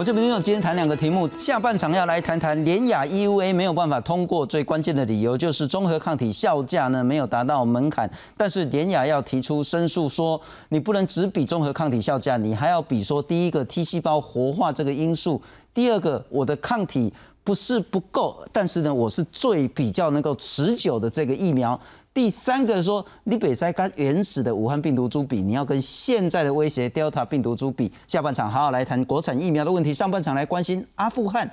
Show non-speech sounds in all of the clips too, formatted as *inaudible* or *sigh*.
我这边有今天谈两个题目，下半场要来谈谈联雅 EUA 没有办法通过，最关键的理由就是综合抗体效价呢没有达到门槛，但是联雅要提出申诉，说你不能只比综合抗体效价，你还要比说第一个 T 细胞活化这个因素，第二个我的抗体不是不够，但是呢我是最比较能够持久的这个疫苗。第三个说，你北塞跟原始的武汉病毒株比，你要跟现在的威胁 Delta 病毒株比。下半场好好来谈国产疫苗的问题，上半场来关心阿富汗。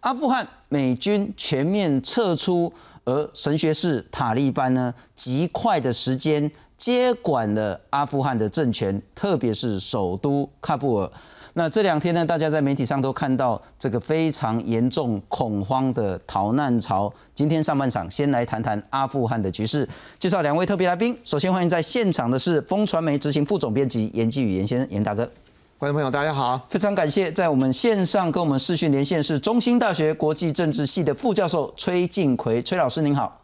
阿富汗美军全面撤出，而神学士塔利班呢，极快的时间接管了阿富汗的政权，特别是首都喀布尔。那这两天呢，大家在媒体上都看到这个非常严重恐慌的逃难潮。今天上半场先来谈谈阿富汗的局势，介绍两位特别来宾。首先欢迎在现场的是风传媒执行副总编辑严继宇严先生，严大哥。观众朋友大家好，非常感谢在我们线上跟我们视讯连线是中兴大学国际政治系的副教授崔进奎，崔老师您好。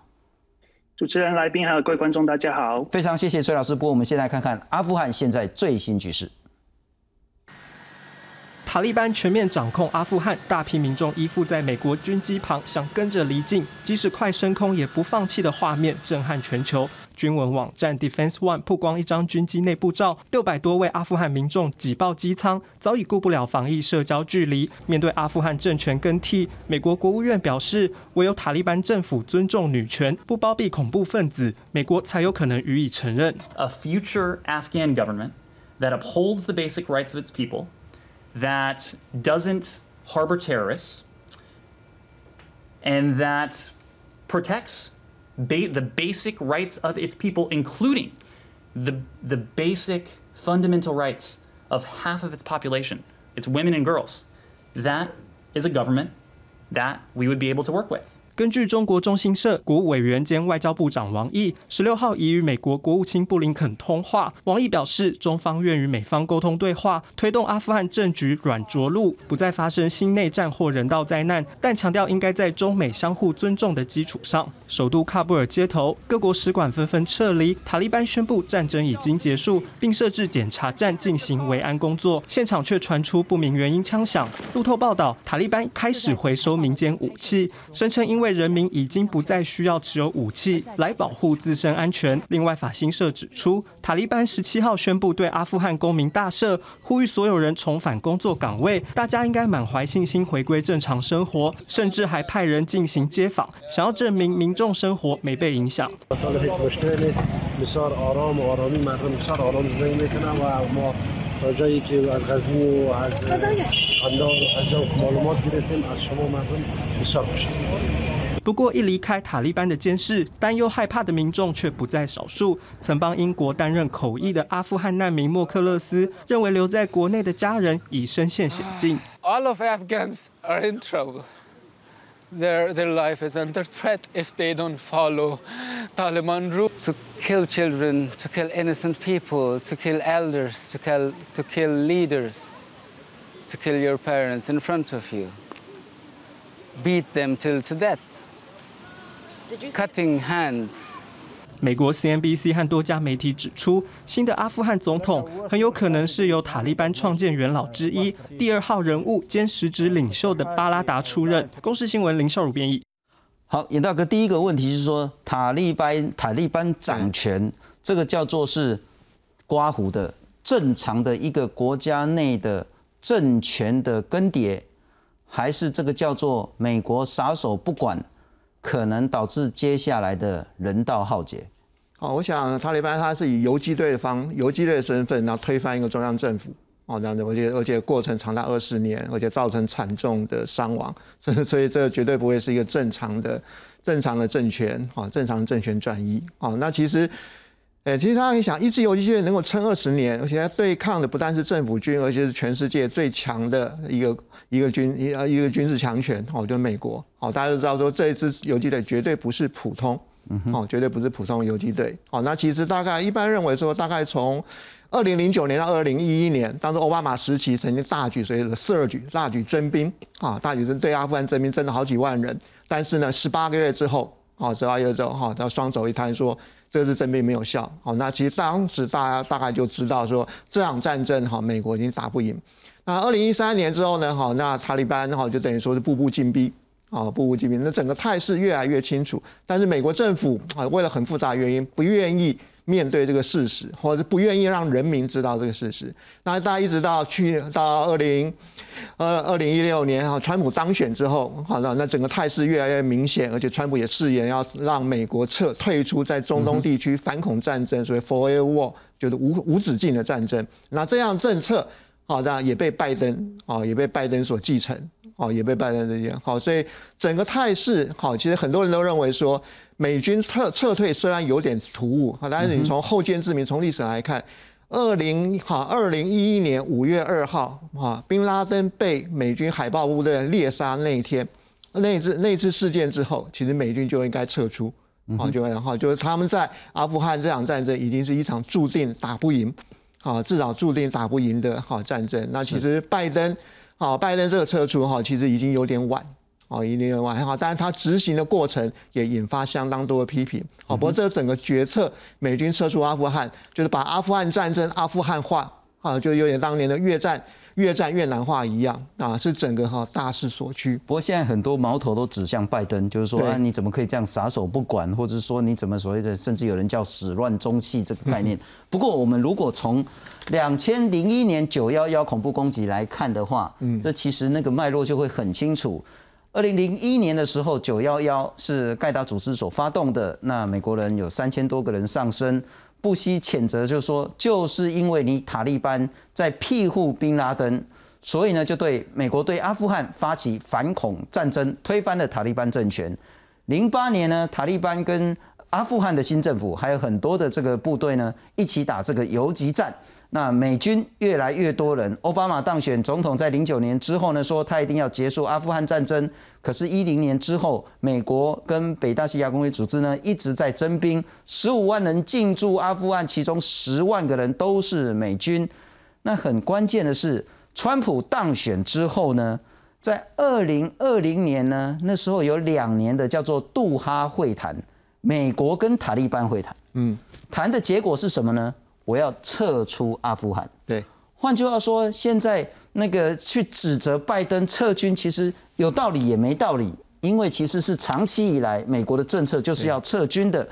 主持人、来宾还有各位观众大家好，非常谢谢崔老师。不过我们先来看看阿富汗现在最新局势。塔利班全面掌控阿富汗，大批民众依附在美国军机旁，想跟着离境，即使快升空也不放弃的画面震撼全球。军文网站 Defense One 曝光一张军机内部照，六百多位阿富汗民众挤爆机舱，早已顾不了防疫社交距离。面对阿富汗政权更替，美国国务院表示，唯有塔利班政府尊重女权，不包庇恐怖分子，美国才有可能予以承认。A future Afghan government that upholds the basic rights of its people. That doesn't harbor terrorists and that protects ba- the basic rights of its people, including the, the basic fundamental rights of half of its population, its women and girls. That is a government that we would be able to work with. 根据中国中新社，国务委员兼外交部长王毅十六号已与美国国务卿布林肯通话。王毅表示，中方愿与美方沟通对话，推动阿富汗政局软着陆，不再发生新内战或人道灾难。但强调应该在中美相互尊重的基础上。首都喀布尔街头，各国使馆纷纷撤离。塔利班宣布战争已经结束，并设置检查站进行维安工作。现场却传出不明原因枪响。路透报道，塔利班开始回收民间武器，声称因为人民已经不再需要持有武器来保护自身安全。另外，法新社指出，塔利班十七号宣布对阿富汗公民大赦，呼吁所有人重返工作岗位，大家应该满怀信心回归正常生活，甚至还派人进行街访，想要证明民众生活没被影响。不过，一离开塔利班的监视，担忧害怕的民众却不在少数。曾帮英国担任口译的阿富汗难民莫克勒斯认为，留在国内的家人已身陷险境。All of Afghans are in trouble. Their their life is under threat if they don't follow Taliban rules. To kill children, to kill innocent people, to kill elders, to kill to kill leaders, to kill your parents in front of you. Beat them till to death. Cutting hands. 美国 CNBC 和多家媒体指出，新的阿富汗总统很有可能是由塔利班创建元老之一、第二号人物兼实质领袖的巴拉达出任。公视新闻林少儒编译。好，严大哥，第一个问题是说，塔利班塔利班掌权，这个叫做是刮胡的正常的一个国家内的政权的更迭，还是这个叫做美国撒手不管？可能导致接下来的人道浩劫。哦，我想塔利班他是以游击队方游击队的身份，然后推翻一个中央政府。哦，这样子，而且而且过程长达二十年，而且造成惨重的伤亡。*laughs* 所以所以这绝对不会是一个正常的正常的政权。哦，正常政权转移。哦，那其实。哎，其实大家可以想，一支游击队能够撑二十年，而且它对抗的不但是政府军，而且是全世界最强的一个一个军一呃一个军事强权，哦，就是美国。哦，大家都知道说这一支游击队绝对不是普通，哦，绝对不是普通游击队。哦，那其实大概一般认为说，大概从二零零九年到二零一一年，当时奥巴马时期曾经大举所谓的四二举大举征兵，啊，大举征对阿富汗征兵征了好几万人。但是呢，十八个月之后，哦，十八个月之后，哈，他双手一摊说。这次征兵没有效，好，那其实当时大家大概就知道说这场战争哈，美国已经打不赢。那二零一三年之后呢，好，那塔利班哈就等于说是步步进逼，啊，步步进逼，那整个态势越来越清楚。但是美国政府啊，为了很复杂原因，不愿意。面对这个事实，或者不愿意让人民知道这个事实，那大家一直到去到二零二二零一六年哈，川普当选之后，好的，那整个态势越来越明显，而且川普也誓言要让美国撤退出在中东地区反恐战争，所谓 Forever War，就是无无止境的战争。那这样政策，好的也被拜登啊，也被拜登所继承，好，也被拜登这件好，所以整个态势好，其实很多人都认为说。美军撤撤退虽然有点突兀，但是你从后见之明，从历史来看，二零哈二零一一年五月二号哈，宾拉登被美军海豹部队猎杀那一天，那次那次事件之后，其实美军就应该撤出，啊，就然后就是他们在阿富汗这场战争已经是一场注定打不赢，啊，至少注定打不赢的哈战争。那其实拜登，好，拜登这个撤出哈，其实已经有点晚。哦，一定很好，但是它执行的过程也引发相当多的批评。好，不过这整个决策，美军撤出阿富汗，就是把阿富汗战争阿富汗化，啊，就有点当年的越战越战越南化一样啊，是整个哈大势所趋。不过现在很多矛头都指向拜登，就是说啊，你怎么可以这样撒手不管，或者说你怎么所谓的，甚至有人叫始乱终弃这个概念。*laughs* 不过我们如果从两千零一年九幺幺恐怖攻击来看的话，嗯，这其实那个脉络就会很清楚。二零零一年的时候，九幺幺是盖达组织所发动的，那美国人有三千多个人上身，不惜谴责，就说就是因为你塔利班在庇护宾拉登，所以呢就对美国对阿富汗发起反恐战争，推翻了塔利班政权。零八年呢，塔利班跟阿富汗的新政府还有很多的这个部队呢，一起打这个游击战。那美军越来越多人，奥巴马当选总统在零九年之后呢，说他一定要结束阿富汗战争。可是，一零年之后，美国跟北大西洋公约组织呢一直在征兵，十五万人进驻阿富汗，其中十万个人都是美军。那很关键的是，川普当选之后呢，在二零二零年呢，那时候有两年的叫做杜哈会谈，美国跟塔利班会谈，嗯，谈的结果是什么呢？我要撤出阿富汗。对，换句话说，现在那个去指责拜登撤军，其实有道理也没道理，因为其实是长期以来美国的政策就是要撤军的。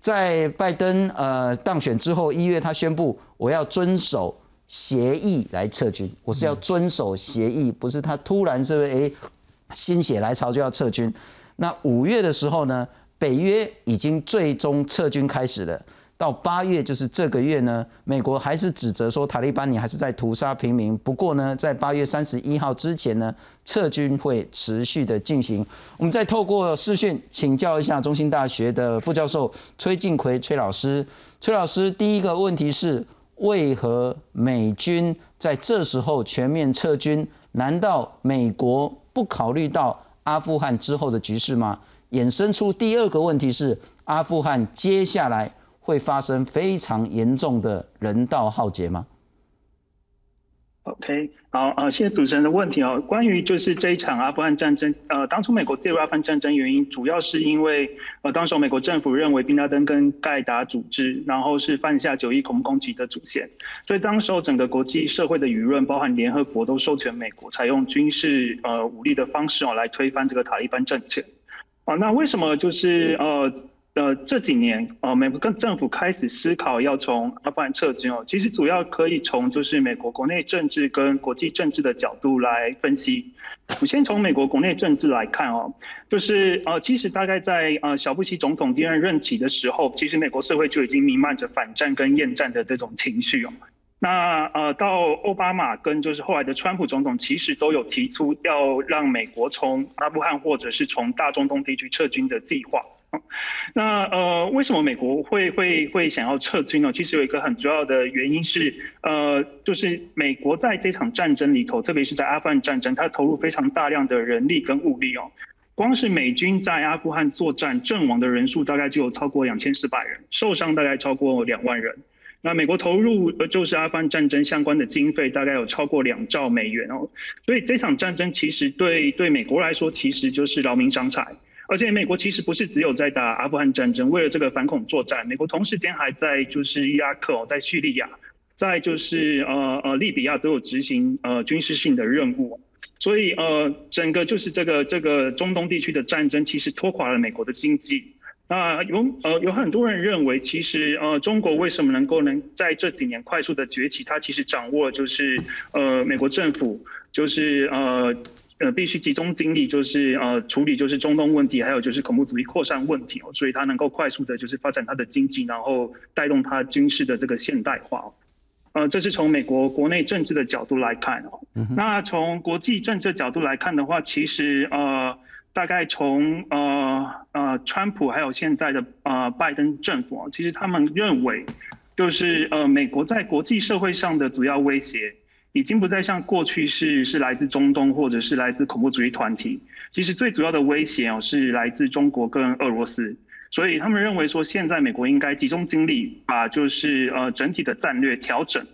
在拜登呃当选之后，一月他宣布我要遵守协议来撤军，我是要遵守协议，不是他突然是不是哎心血来潮就要撤军。那五月的时候呢，北约已经最终撤军开始了。到八月，就是这个月呢，美国还是指责说塔利班你还是在屠杀平民。不过呢，在八月三十一号之前呢，撤军会持续的进行。我们再透过视讯请教一下中兴大学的副教授崔进奎崔老师。崔老师，第一个问题是，为何美军在这时候全面撤军？难道美国不考虑到阿富汗之后的局势吗？衍生出第二个问题是，阿富汗接下来。会发生非常严重的人道浩劫吗？OK，好，呃，谢谢主持人的问题哦。关于就是这一场阿富汗战争，呃，当初美国介入阿富汗战争原因，主要是因为呃，当时美国政府认为宾拉登跟盖达组织，然后是犯下九一恐怖攻击的主线，所以当时候整个国际社会的舆论，包含联合国都授权美国采用军事呃武力的方式哦，来推翻这个塔利班政权。啊，那为什么就是呃？呃，这几年，呃，美国跟政府开始思考要从阿富汗撤军哦，其实主要可以从就是美国国内政治跟国际政治的角度来分析。我先从美国国内政治来看哦，就是呃，其实大概在呃小布希总统第二任期的时候，其实美国社会就已经弥漫着反战跟厌战的这种情绪哦。那呃，到奥巴马跟就是后来的川普总统，其实都有提出要让美国从阿富汗或者是从大中东地区撤军的计划。那呃，为什么美国会会会想要撤军呢？其实有一个很主要的原因是，呃，就是美国在这场战争里头，特别是在阿富汗战争，它投入非常大量的人力跟物力哦。光是美军在阿富汗作战阵亡的人数大概就有超过两千四百人，受伤大概超过两万人。那美国投入就是阿富汗战争相关的经费大概有超过两兆美元哦。所以这场战争其实对对美国来说，其实就是劳民伤财。而且美国其实不是只有在打阿富汗战争，为了这个反恐作战，美国同时间还在就是伊拉克、在叙利亚，在就是呃呃利比亚都有执行呃军事性的任务，所以呃整个就是这个这个中东地区的战争其实拖垮了美国的经济。那有呃有很多人认为，其实呃中国为什么能够能在这几年快速的崛起，它其实掌握就是呃美国政府就是呃呃必须集中精力就是呃处理就是中东问题，还有就是恐怖主义扩散问题哦，所以它能够快速的就是发展它的经济，然后带动它军事的这个现代化。呃，这是从美国国内政治的角度来看哦。那从国际政治角度来看的话，其实呃。大概从呃呃，川普还有现在的呃拜登政府，其实他们认为，就是呃美国在国际社会上的主要威胁，已经不再像过去是是来自中东或者是来自恐怖主义团体，其实最主要的威胁哦是来自中国跟俄罗斯，所以他们认为说现在美国应该集中精力把就是呃整体的战略调整，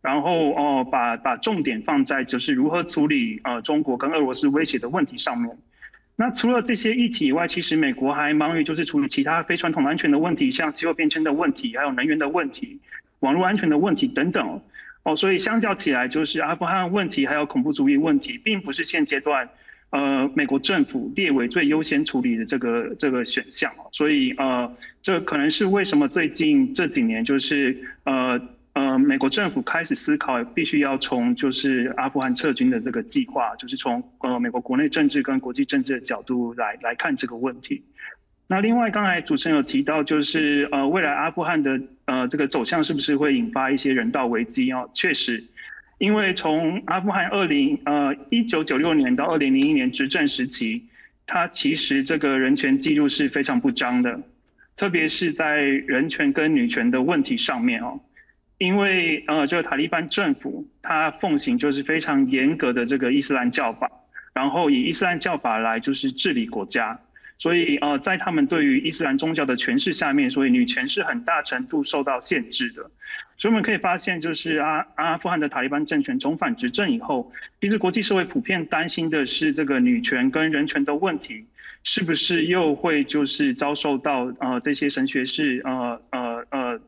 然后哦把把重点放在就是如何处理呃中国跟俄罗斯威胁的问题上面。那除了这些议题以外，其实美国还忙于就是处理其他非传统安全的问题，像气候变迁的问题，还有能源的问题、网络安全的问题等等。哦，所以相较起来，就是阿富汗问题还有恐怖主义问题，并不是现阶段呃美国政府列为最优先处理的这个这个选项。所以呃，这可能是为什么最近这几年就是呃。呃，美国政府开始思考，必须要从就是阿富汗撤军的这个计划，就是从呃美国国内政治跟国际政治的角度来来看这个问题。那另外，刚才主持人有提到，就是呃未来阿富汗的呃这个走向是不是会引发一些人道危机啊？确实，因为从阿富汗二零呃一九九六年到二零零一年执政时期，它其实这个人权记录是非常不彰的，特别是在人权跟女权的问题上面哦。因为呃，这个塔利班政府它奉行就是非常严格的这个伊斯兰教法，然后以伊斯兰教法来就是治理国家，所以呃，在他们对于伊斯兰宗教的诠释下面，所以女权是很大程度受到限制的。所以我们可以发现，就是阿阿富汗的塔利班政权重返执政以后，其实国际社会普遍担心的是这个女权跟人权的问题，是不是又会就是遭受到呃这些神学士呃呃呃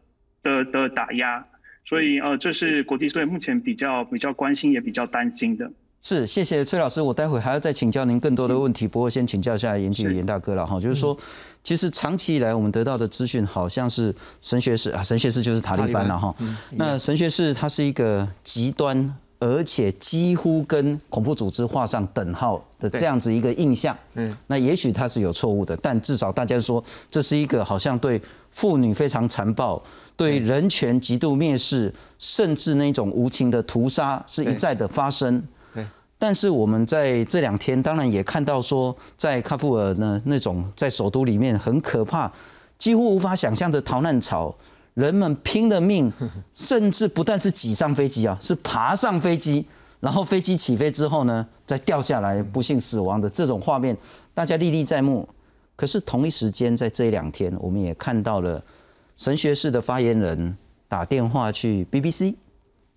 的的打压？所以呃，这是国际社会目前比较比较关心也比较担心的。是，谢谢崔老师，我待会还要再请教您更多的问题。不过先请教一下严谨严大哥了哈，就是说，其实长期以来我们得到的资讯好像是神学士啊，神学士就是塔利班了哈。那神学士他是一个极端，而且几乎跟恐怖组织画上等号的这样子一个印象。嗯，那也许他是有错误的，但至少大家说这是一个好像对妇女非常残暴。对人权极度蔑视，甚至那种无情的屠杀是一再的发生。但是我们在这两天当然也看到说，在喀布尔呢那种在首都里面很可怕、几乎无法想象的逃难潮，人们拼了命，甚至不但是挤上飞机啊，是爬上飞机，然后飞机起飞之后呢，再掉下来不幸死亡的这种画面，大家历历在目。可是同一时间，在这两天，我们也看到了。神学士的发言人打电话去 BBC，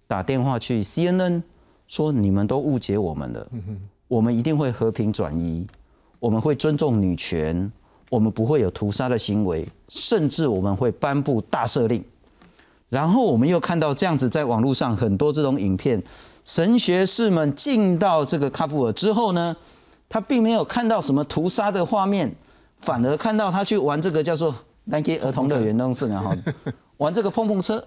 打电话去 CNN，说你们都误解我们了。我们一定会和平转移，我们会尊重女权，我们不会有屠杀的行为，甚至我们会颁布大赦令。然后我们又看到这样子，在网络上很多这种影片，神学士们进到这个喀布尔之后呢，他并没有看到什么屠杀的画面，反而看到他去玩这个叫做。那给儿童乐园东西然后 *laughs* 玩这个碰碰车，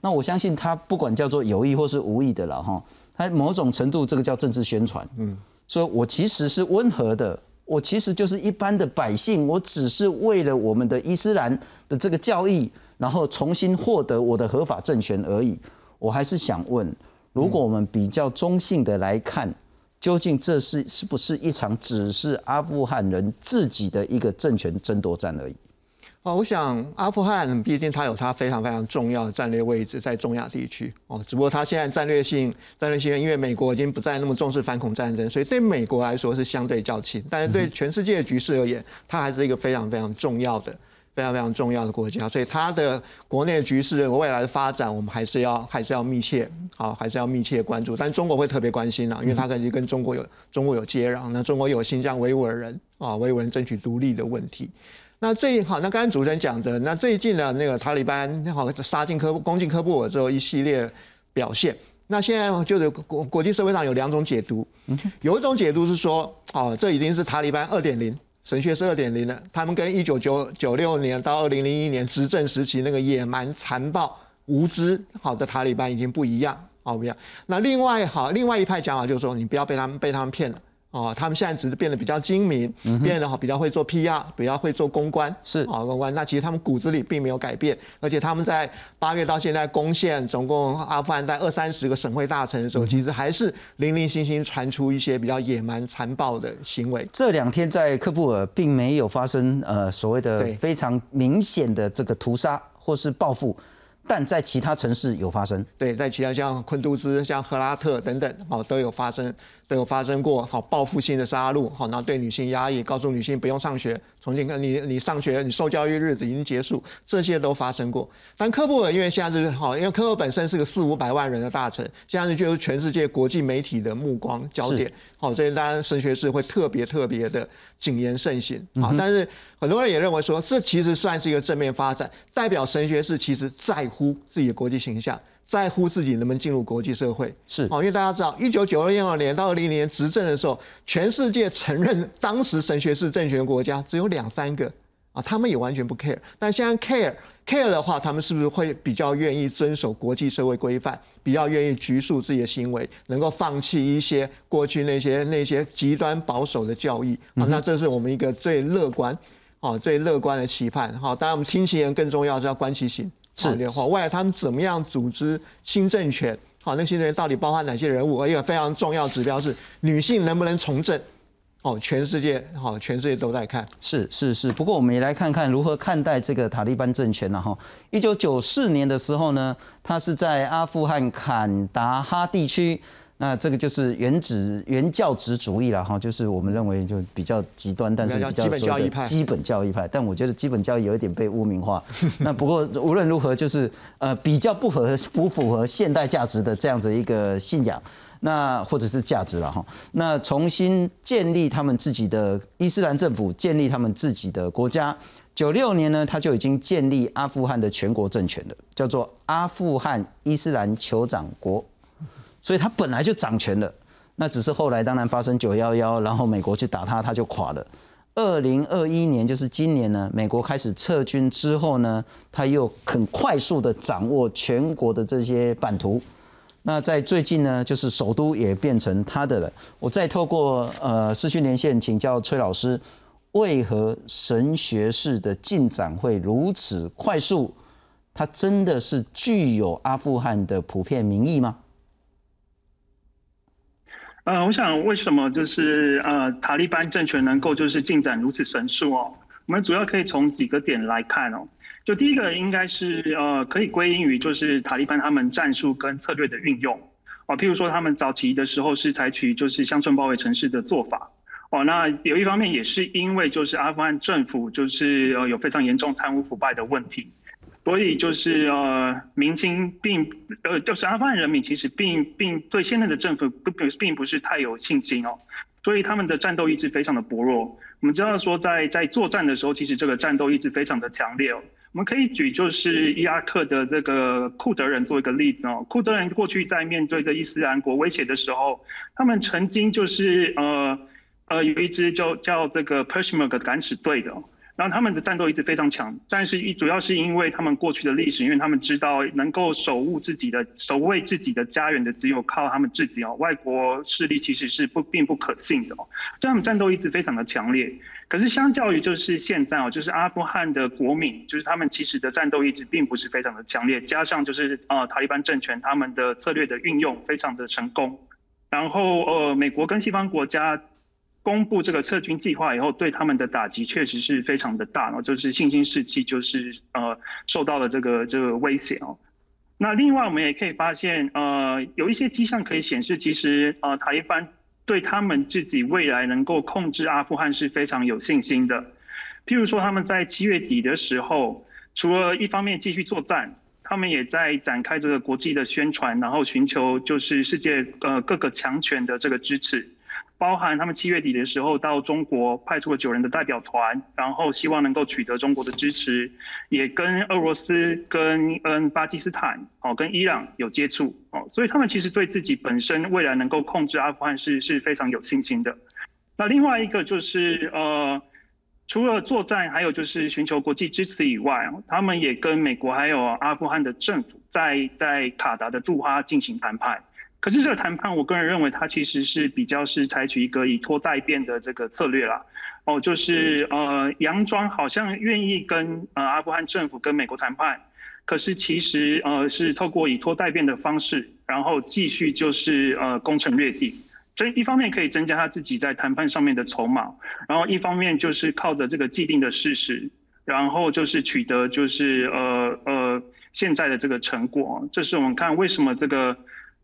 那我相信他不管叫做有意或是无意的了哈，他某种程度这个叫政治宣传，嗯，所以我其实是温和的，我其实就是一般的百姓，我只是为了我们的伊斯兰的这个教义，然后重新获得我的合法政权而已。我还是想问，如果我们比较中性的来看，究竟这是是不是一场只是阿富汗人自己的一个政权争夺战而已？哦，我想阿富汗毕竟它有它非常非常重要的战略位置在中亚地区哦，只不过它现在战略性战略性，因为美国已经不再那么重视反恐战争，所以对美国来说是相对较轻，但是对全世界的局势而言，它还是一个非常非常重要的、非常非常重要的国家，所以它的国内局势未来的发展，我们还是要还是要密切好，还是要密切关注。但中国会特别关心啊，因为它可能跟中国有中国有接壤，那中国有新疆维吾尔人啊维吾尔人争取独立的问题。那最好，那刚刚主持人讲的，那最近呢那个塔利班好杀进科攻进科布尔之后一系列表现，那现在就是国国际社会上有两种解读，有一种解读是说，哦，这已经是塔利班二点零，神学是二点零了，他们跟一九九九六年到二零零一年执政时期那个野蛮残暴无知好的塔利班已经不一样，好不一样。那另外好，另外一派讲法就是说，你不要被他们被他们骗了。哦，他们现在只是变得比较精明，变得好比较会做 PR，比较会做公关，是啊，公关。那其实他们骨子里并没有改变，而且他们在八月到现在攻陷总共阿富汗在二三十个省会大城的时候，其实还是零零星星传出一些比较野蛮残暴的行为。这两天在喀布尔并没有发生呃所谓的非常明显的这个屠杀或是报复，但在其他城市有发生。对，在其他像昆都兹、像赫拉特等等，哦都有发生，都有发生过好报复性的杀戮，好，然后对女性压抑，告诉女性不用上学，重新跟你你上学，你受教育日子已经结束，这些都发生过。但科布尔因为现在是好，因为科布尔本身是个四五百万人的大城，现在就是全世界国际媒体的目光焦点，好，所以当然神学士会特别特别的谨言慎行啊。但是很多人也认为说，这其实算是一个正面发展，代表神学士其实在乎自己的国际形象。在乎自己能不能进入国际社会，是哦，因为大家知道，一九九二年到二零年执政的时候，全世界承认当时神学是政权的国家只有两三个啊，他们也完全不 care。但现在 care care 的话，他们是不是会比较愿意遵守国际社会规范，比较愿意拘束自己的行为，能够放弃一些过去那些那些极端保守的教义啊？那这是我们一个最乐观。好，最乐观的期盼。好，当然我们听其言更重要是要观其行。是的话，未来他们怎么样组织新政权？好，那新政权到底包含哪些人物？而一个非常重要指标是女性能不能从政？哦，全世界好，全世界都在看。是是是，不过我们也来看看如何看待这个塔利班政权呢？哈，一九九四年的时候呢，他是在阿富汗坎达哈地区。那这个就是原子原教旨主义了哈，就是我们认为就比较极端，但是比较基本教义派基本教义派。但我觉得基本教义有一点被污名化。*laughs* 那不过无论如何，就是呃比较不合不符合现代价值的这样子一个信仰，那或者是价值了哈。那重新建立他们自己的伊斯兰政府，建立他们自己的国家。九六年呢，他就已经建立阿富汗的全国政权了，叫做阿富汗伊斯兰酋长国。所以他本来就掌权了，那只是后来当然发生九幺幺，然后美国去打他，他就垮了。二零二一年就是今年呢，美国开始撤军之后呢，他又很快速的掌握全国的这些版图。那在最近呢，就是首都也变成他的了。我再透过呃视讯连线请教崔老师，为何神学士的进展会如此快速？它真的是具有阿富汗的普遍民意吗？呃，我想为什么就是呃塔利班政权能够就是进展如此神速哦？我们主要可以从几个点来看哦。就第一个应该是呃可以归因于就是塔利班他们战术跟策略的运用哦，譬如说他们早期的时候是采取就是乡村包围城市的做法哦，那有一方面也是因为就是阿富汗政府就是呃有非常严重贪污腐败的问题。所以就是呃，民心并呃，就是阿富汗人民其实并并对现在的政府不并并不是太有信心哦，所以他们的战斗意志非常的薄弱。我们知道说在在作战的时候，其实这个战斗意志非常的强烈哦。我们可以举就是伊拉克的这个库德人做一个例子哦，库德人过去在面对着伊斯兰国威胁的时候，他们曾经就是呃呃有一支就叫这个 Peshmerga 敢死队的。然后他们的战斗意志非常强，但是主要是因为他们过去的历史，因为他们知道能够守护自己的、守卫自己的家园的，只有靠他们自己哦。外国势力其实是不并不可信的哦，所以他们战斗意志非常的强烈。可是相较于就是现在哦，就是阿富汗的国民，就是他们其实的战斗意志并不是非常的强烈，加上就是呃塔利班政权他们的策略的运用非常的成功，然后呃美国跟西方国家。公布这个撤军计划以后，对他们的打击确实是非常的大，然后就是信心士气就是呃受到了这个这个威胁哦。那另外我们也可以发现，呃，有一些迹象可以显示，其实呃塔利班对他们自己未来能够控制阿富汗是非常有信心的。譬如说他们在七月底的时候，除了一方面继续作战，他们也在展开这个国际的宣传，然后寻求就是世界呃各个强权的这个支持。包含他们七月底的时候到中国派出了九人的代表团，然后希望能够取得中国的支持，也跟俄罗斯、跟嗯巴基斯坦、哦跟伊朗有接触哦，所以他们其实对自己本身未来能够控制阿富汗是是非常有信心的。那另外一个就是呃，除了作战，还有就是寻求国际支持以外，他们也跟美国还有阿富汗的政府在在卡达的杜哈进行谈判。可是这个谈判，我个人认为它其实是比较是采取一个以拖代变的这个策略啦。哦，就是呃，佯装好像愿意跟呃阿富汗政府跟美国谈判，可是其实呃是透过以拖代变的方式，然后继续就是呃攻城略地。所以一方面可以增加他自己在谈判上面的筹码，然后一方面就是靠着这个既定的事实，然后就是取得就是呃呃现在的这个成果。这是我们看为什么这个。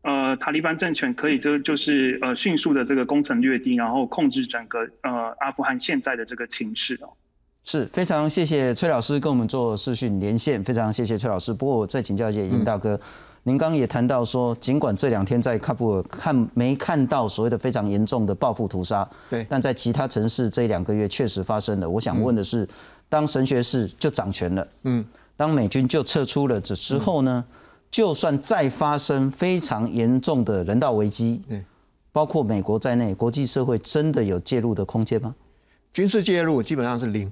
呃，塔利班政权可以就就是呃迅速的这个攻城略地，然后控制整个呃阿富汗现在的这个情势哦。是非常谢谢崔老师跟我们做视讯连线，非常谢谢崔老师。不过我再请教一下尹大哥，您刚刚也谈到说，尽管这两天在喀布尔看没看到所谓的非常严重的报复屠杀，对，但在其他城市这两个月确实发生了。我想问的是，当神学士就掌权了，嗯，当美军就撤出了这之后呢？就算再发生非常严重的人道危机，包括美国在内，国际社会真的有介入的空间吗？军事介入基本上是零，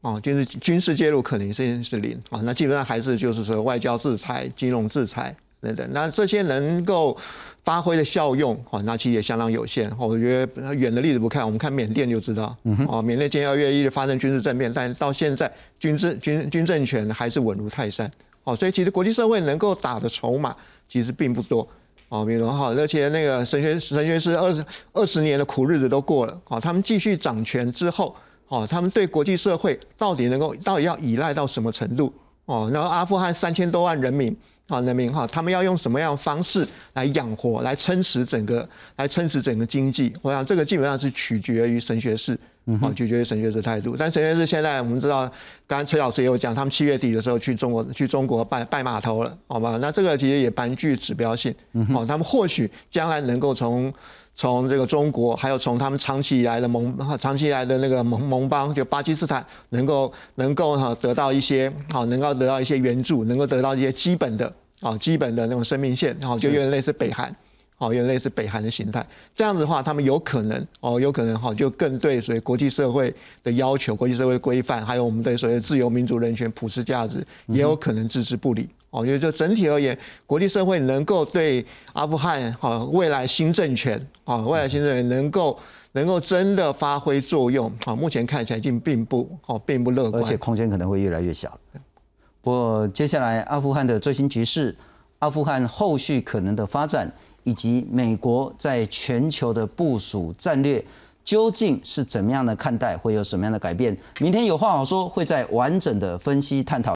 哦，军事军事介入可能性是零啊，那基本上还是就是说外交制裁、金融制裁等等，那这些能够发挥的效用，哦，那其实也相当有限。我觉得远的例子不看，我们看缅甸就知道，哦，缅甸今年二月一日发生军事政变，但到现在军政军军政权还是稳如泰山。哦，所以其实国际社会能够打的筹码其实并不多，哦，比如哈，而且那个神学神学师二十二十年的苦日子都过了，哦，他们继续掌权之后，哦，他们对国际社会到底能够到底要依赖到什么程度？哦，然后阿富汗三千多万人民，啊，人民哈，他们要用什么样的方式来养活、来撑持整个、来撑持整个经济？我想这个基本上是取决于神学士。哦，取决于神学士态度。但神学士现在我们知道，刚刚崔老师也有讲，他们七月底的时候去中国去中国拜拜码头了，好吧？那这个其实也蛮具指标性。哦，他们或许将来能够从从这个中国，还有从他们长期以来的盟长期以来的那个盟盟邦，就巴基斯坦，能够能够哈得到一些好，能够得到一些援助，能够得到一些基本的啊基本的那种生命线，然后就有点类似北韩。哦，有类似北韩的形态，这样子的话，他们有可能哦，有可能哈，就更对所谓国际社会的要求、国际社会规范，还有我们对所谓自由、民主、人权、普世价值，也有可能置之不理。哦，因为就整体而言，国际社会能够对阿富汗哈未来新政权啊，未来新政权能够能够真的发挥作用啊，目前看起来已经并不哦，并不乐观，而且空间可能会越来越小。不过接下来阿富汗的最新局势，阿富汗后续可能的发展。以及美国在全球的部署战略究竟是怎么样的看待，会有什么样的改变？明天有话好说，会在完整的分析探讨。